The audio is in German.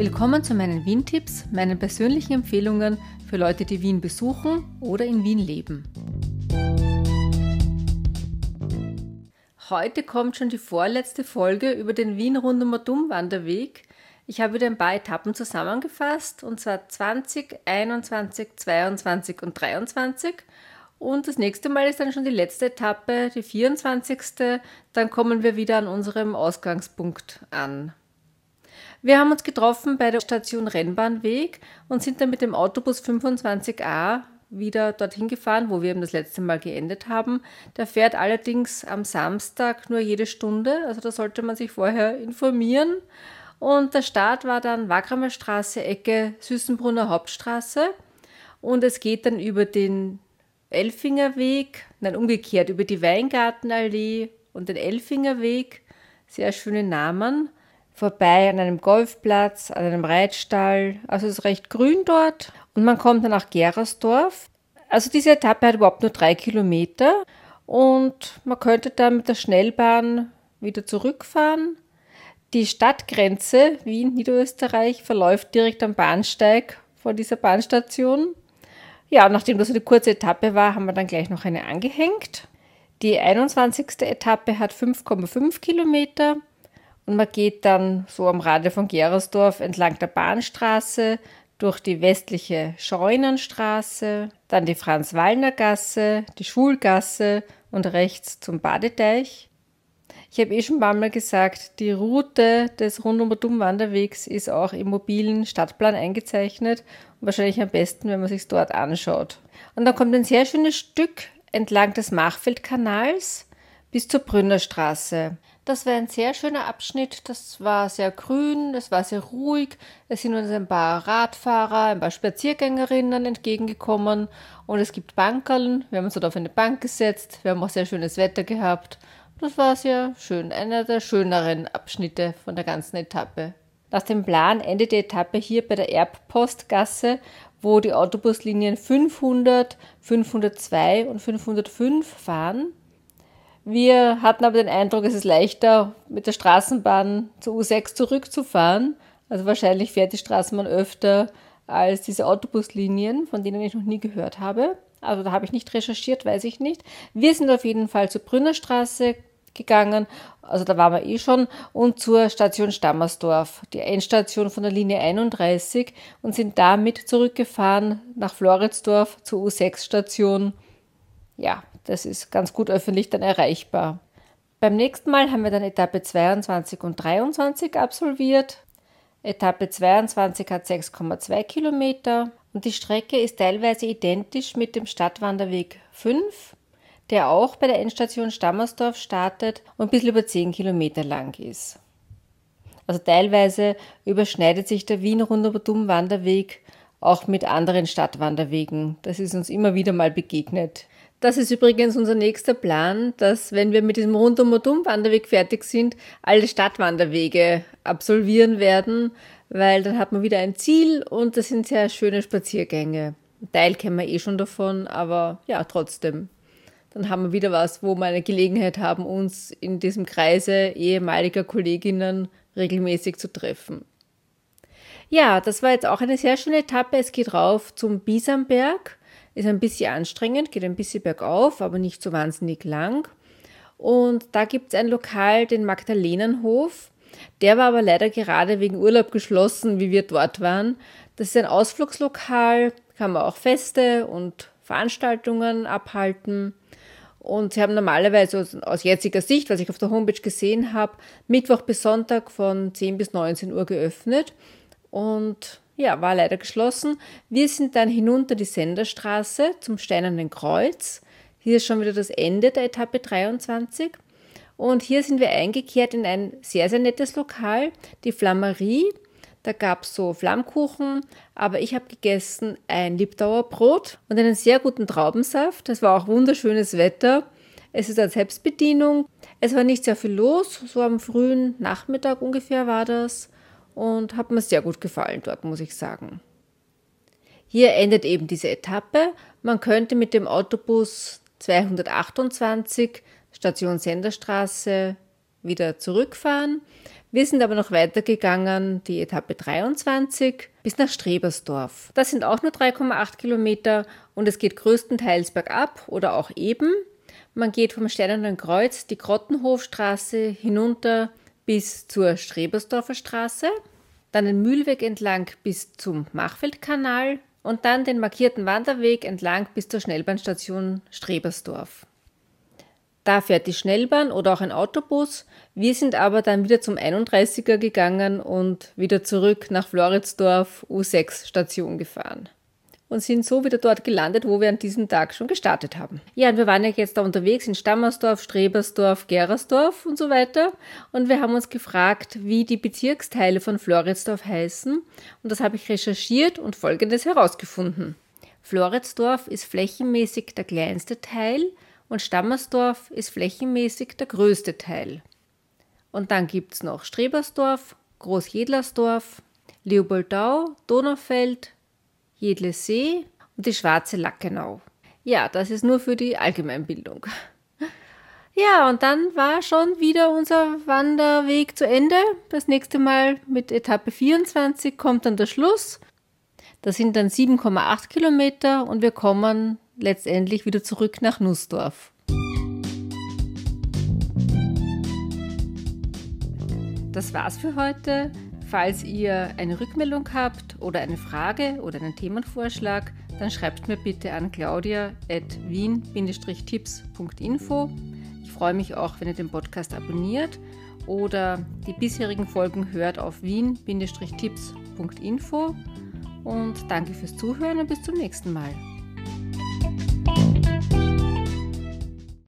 Willkommen zu meinen Wien-Tipps, meinen persönlichen Empfehlungen für Leute, die Wien besuchen oder in Wien leben. Heute kommt schon die vorletzte Folge über den Wien Rundum Wanderweg. Ich habe wieder ein paar Etappen zusammengefasst, und zwar 20, 21, 22 und 23. Und das nächste Mal ist dann schon die letzte Etappe, die 24. Dann kommen wir wieder an unserem Ausgangspunkt an. Wir haben uns getroffen bei der Station Rennbahnweg und sind dann mit dem Autobus 25a wieder dorthin gefahren, wo wir eben das letzte Mal geendet haben. Der fährt allerdings am Samstag nur jede Stunde, also da sollte man sich vorher informieren. Und der Start war dann Wagramer Straße, Ecke Süßenbrunner Hauptstraße. Und es geht dann über den Elfingerweg, nein, umgekehrt, über die Weingartenallee und den Elfingerweg. Sehr schöne Namen vorbei an einem Golfplatz, an einem Reitstall. Also es ist recht grün dort. Und man kommt dann nach Gerersdorf. Also diese Etappe hat überhaupt nur drei Kilometer. Und man könnte dann mit der Schnellbahn wieder zurückfahren. Die Stadtgrenze Wien-Niederösterreich verläuft direkt am Bahnsteig vor dieser Bahnstation. Ja, nachdem das eine kurze Etappe war, haben wir dann gleich noch eine angehängt. Die 21. Etappe hat 5,5 Kilometer und man geht dann so am Rande von Gerersdorf entlang der Bahnstraße durch die westliche Scheunenstraße, dann die Franz-Wallner-Gasse, die Schulgasse und rechts zum Badeteich. Ich habe eh schon ein paar Mal gesagt, die Route des Rundum-Wanderwegs ist auch im mobilen Stadtplan eingezeichnet und wahrscheinlich am besten, wenn man sich dort anschaut. Und dann kommt ein sehr schönes Stück entlang des Machfeldkanals bis zur Brünnerstraße. Das war ein sehr schöner Abschnitt. Das war sehr grün, es war sehr ruhig. Es sind uns ein paar Radfahrer, ein paar Spaziergängerinnen entgegengekommen und es gibt Bankerln. Wir haben uns dort auf eine Bank gesetzt. Wir haben auch sehr schönes Wetter gehabt. Das war sehr schön. Einer der schöneren Abschnitte von der ganzen Etappe. Nach dem Plan endet die Etappe hier bei der Erbpostgasse, wo die Autobuslinien 500, 502 und 505 fahren. Wir hatten aber den Eindruck, es ist leichter, mit der Straßenbahn zur U6 zurückzufahren. Also wahrscheinlich fährt die Straßenbahn öfter als diese Autobuslinien, von denen ich noch nie gehört habe. Also da habe ich nicht recherchiert, weiß ich nicht. Wir sind auf jeden Fall zur Brünnerstraße gegangen, also da waren wir eh schon, und zur Station Stammersdorf, die Endstation von der Linie 31 und sind damit zurückgefahren nach Floridsdorf zur U6-Station. Ja, das ist ganz gut öffentlich dann erreichbar. Beim nächsten Mal haben wir dann Etappe 22 und 23 absolviert. Etappe 22 hat 6,2 Kilometer und die Strecke ist teilweise identisch mit dem Stadtwanderweg 5, der auch bei der Endstation Stammersdorf startet und ein bisschen über 10 Kilometer lang ist. Also teilweise überschneidet sich der Wien-Rundum-Wanderweg auch mit anderen Stadtwanderwegen. Das ist uns immer wieder mal begegnet. Das ist übrigens unser nächster Plan, dass wenn wir mit diesem rundum und um Wanderweg fertig sind, alle Stadtwanderwege absolvieren werden, weil dann hat man wieder ein Ziel und das sind sehr schöne Spaziergänge. Ein Teil kennen wir eh schon davon, aber ja, trotzdem. Dann haben wir wieder was, wo wir eine Gelegenheit haben, uns in diesem Kreise ehemaliger Kolleginnen regelmäßig zu treffen. Ja, das war jetzt auch eine sehr schöne Etappe. Es geht rauf zum Bisamberg ist ein bisschen anstrengend, geht ein bisschen bergauf, aber nicht so wahnsinnig lang. Und da gibt es ein Lokal, den Magdalenenhof. Der war aber leider gerade wegen Urlaub geschlossen, wie wir dort waren. Das ist ein Ausflugslokal, kann man auch Feste und Veranstaltungen abhalten. Und sie haben normalerweise aus jetziger Sicht, was ich auf der Homepage gesehen habe, Mittwoch bis Sonntag von 10 bis 19 Uhr geöffnet. Und ja, war leider geschlossen. Wir sind dann hinunter die Senderstraße zum Steinernen Kreuz. Hier ist schon wieder das Ende der Etappe 23. Und hier sind wir eingekehrt in ein sehr, sehr nettes Lokal, die Flammerie. Da gab es so Flammkuchen, aber ich habe gegessen ein Liebdauerbrot und einen sehr guten Traubensaft. Es war auch wunderschönes Wetter. Es ist als Selbstbedienung. Es war nicht sehr viel los, so am frühen Nachmittag ungefähr war das und hat mir sehr gut gefallen dort, muss ich sagen. Hier endet eben diese Etappe. Man könnte mit dem Autobus 228 Station Senderstraße wieder zurückfahren. Wir sind aber noch weitergegangen, die Etappe 23 bis nach Strebersdorf. Das sind auch nur 3,8 Kilometer und es geht größtenteils bergab oder auch eben. Man geht vom Steinernen Kreuz die Grottenhofstraße hinunter bis zur Strebersdorfer Straße, dann den Mühlweg entlang bis zum Machfeldkanal und dann den markierten Wanderweg entlang bis zur Schnellbahnstation Strebersdorf. Da fährt die Schnellbahn oder auch ein Autobus. Wir sind aber dann wieder zum 31er gegangen und wieder zurück nach Floridsdorf U6 Station gefahren. Und sind so wieder dort gelandet, wo wir an diesem Tag schon gestartet haben. Ja, und wir waren ja jetzt da unterwegs in Stammersdorf, Strebersdorf, Gerersdorf und so weiter. Und wir haben uns gefragt, wie die Bezirksteile von Floridsdorf heißen. Und das habe ich recherchiert und folgendes herausgefunden. Floridsdorf ist flächenmäßig der kleinste Teil, und Stammersdorf ist flächenmäßig der größte Teil. Und dann gibt es noch Strebersdorf, Großjedlersdorf, Leopoldau, Donaufeld, Jedlesee und die Schwarze Lackenau. Ja, das ist nur für die Allgemeinbildung. Ja, und dann war schon wieder unser Wanderweg zu Ende. Das nächste Mal mit Etappe 24 kommt dann der Schluss. Das sind dann 7,8 Kilometer und wir kommen letztendlich wieder zurück nach Nussdorf. Das war's für heute. Falls ihr eine Rückmeldung habt oder eine Frage oder einen Themenvorschlag, dann schreibt mir bitte an claudia.wien-tipps.info. Ich freue mich auch, wenn ihr den Podcast abonniert oder die bisherigen Folgen hört auf wien-tipps.info. Und danke fürs Zuhören und bis zum nächsten Mal.